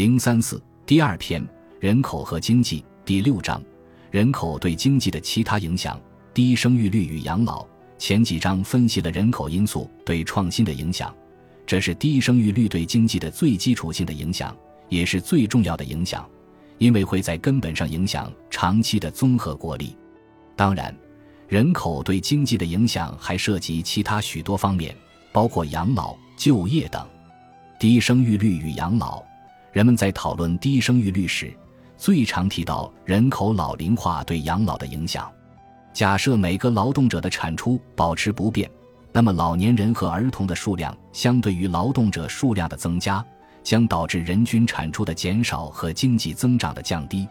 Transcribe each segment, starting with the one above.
零三四第二篇人口和经济第六章人口对经济的其他影响。低生育率与养老。前几章分析了人口因素对创新的影响，这是低生育率对经济的最基础性的影响，也是最重要的影响，因为会在根本上影响长期的综合国力。当然，人口对经济的影响还涉及其他许多方面，包括养老、就业等。低生育率与养老。人们在讨论低生育率时，最常提到人口老龄化对养老的影响。假设每个劳动者的产出保持不变，那么老年人和儿童的数量相对于劳动者数量的增加，将导致人均产出的减少和经济增长的降低。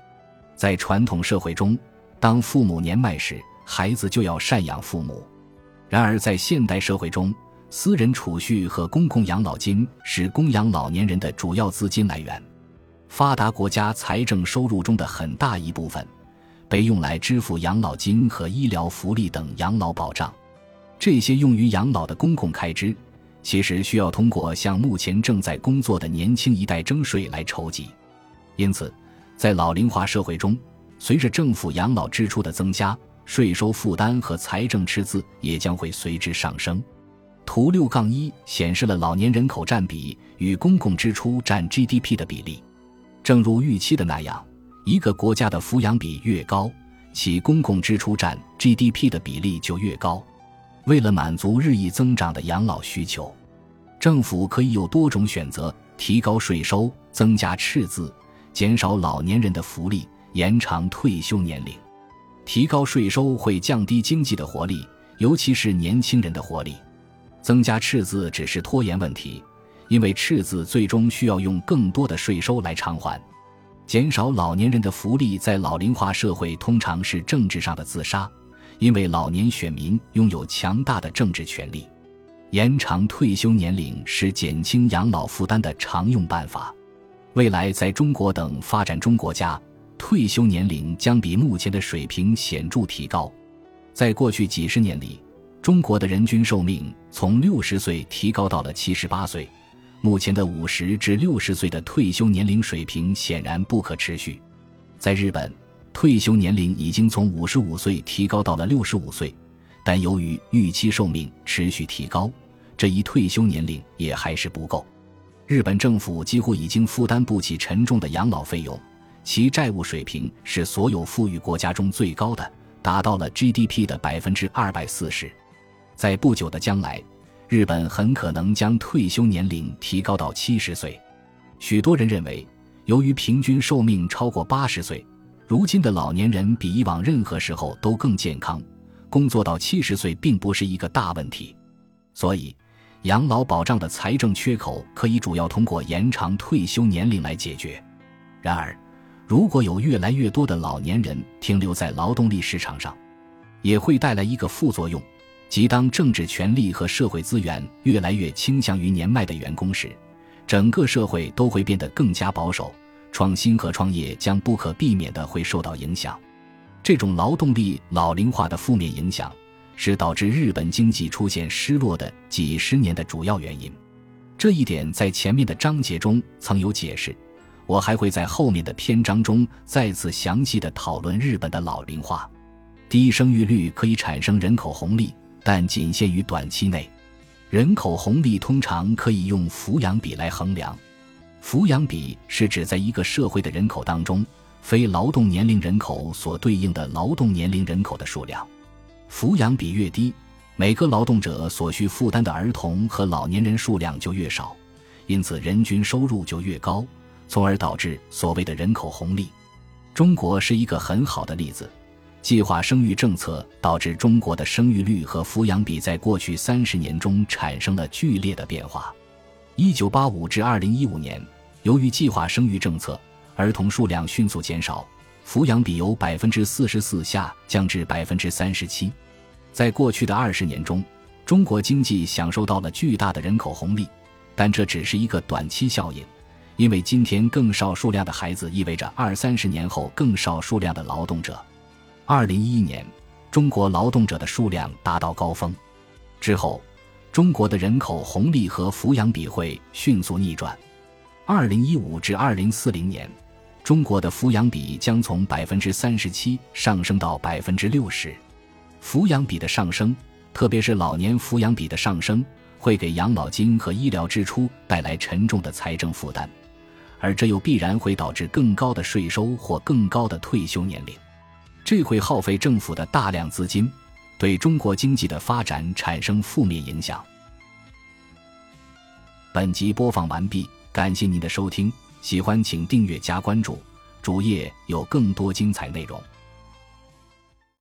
在传统社会中，当父母年迈时，孩子就要赡养父母；然而在现代社会中，私人储蓄和公共养老金是供养老年人的主要资金来源。发达国家财政收入中的很大一部分，被用来支付养老金和医疗福利等养老保障。这些用于养老的公共开支，其实需要通过向目前正在工作的年轻一代征税来筹集。因此，在老龄化社会中，随着政府养老支出的增加，税收负担和财政赤字也将会随之上升。图六杠一显示了老年人口占比与公共支出占 GDP 的比例。正如预期的那样，一个国家的抚养比越高，其公共支出占 GDP 的比例就越高。为了满足日益增长的养老需求，政府可以有多种选择：提高税收、增加赤字、减少老年人的福利、延长退休年龄。提高税收会降低经济的活力，尤其是年轻人的活力。增加赤字只是拖延问题，因为赤字最终需要用更多的税收来偿还。减少老年人的福利，在老龄化社会通常是政治上的自杀，因为老年选民拥有强大的政治权利。延长退休年龄是减轻养老负担的常用办法。未来在中国等发展中国家，退休年龄将比目前的水平显著提高。在过去几十年里。中国的人均寿命从六十岁提高到了七十八岁，目前的五十至六十岁的退休年龄水平显然不可持续。在日本，退休年龄已经从五十五岁提高到了六十五岁，但由于预期寿命持续提高，这一退休年龄也还是不够。日本政府几乎已经负担不起沉重的养老费用，其债务水平是所有富裕国家中最高的，达到了 GDP 的百分之二百四十。在不久的将来，日本很可能将退休年龄提高到七十岁。许多人认为，由于平均寿命超过八十岁，如今的老年人比以往任何时候都更健康，工作到七十岁并不是一个大问题。所以，养老保障的财政缺口可以主要通过延长退休年龄来解决。然而，如果有越来越多的老年人停留在劳动力市场上，也会带来一个副作用。即当政治权力和社会资源越来越倾向于年迈的员工时，整个社会都会变得更加保守，创新和创业将不可避免的会受到影响。这种劳动力老龄化的负面影响，是导致日本经济出现失落的几十年的主要原因。这一点在前面的章节中曾有解释，我还会在后面的篇章中再次详细的讨论日本的老龄化。低生育率可以产生人口红利。但仅限于短期内，人口红利通常可以用抚养比来衡量。抚养比是指在一个社会的人口当中，非劳动年龄人口所对应的劳动年龄人口的数量。抚养比越低，每个劳动者所需负担的儿童和老年人数量就越少，因此人均收入就越高，从而导致所谓的人口红利。中国是一个很好的例子。计划生育政策导致中国的生育率和抚养比在过去三十年中产生了剧烈的变化。一九八五至二零一五年，由于计划生育政策，儿童数量迅速减少，抚养比由百分之四十四下降至百分之三十七。在过去的二十年中，中国经济享受到了巨大的人口红利，但这只是一个短期效应，因为今天更少数量的孩子意味着二三十年后更少数量的劳动者。二零一一年，中国劳动者的数量达到高峰，之后，中国的人口红利和抚养比会迅速逆转。二零一五至二零四零年，中国的抚养比将从百分之三十七上升到百分之六十。抚养比的上升，特别是老年抚养比的上升，会给养老金和医疗支出带来沉重的财政负担，而这又必然会导致更高的税收或更高的退休年龄。这会耗费政府的大量资金，对中国经济的发展产生负面影响。本集播放完毕，感谢您的收听，喜欢请订阅加关注，主页有更多精彩内容。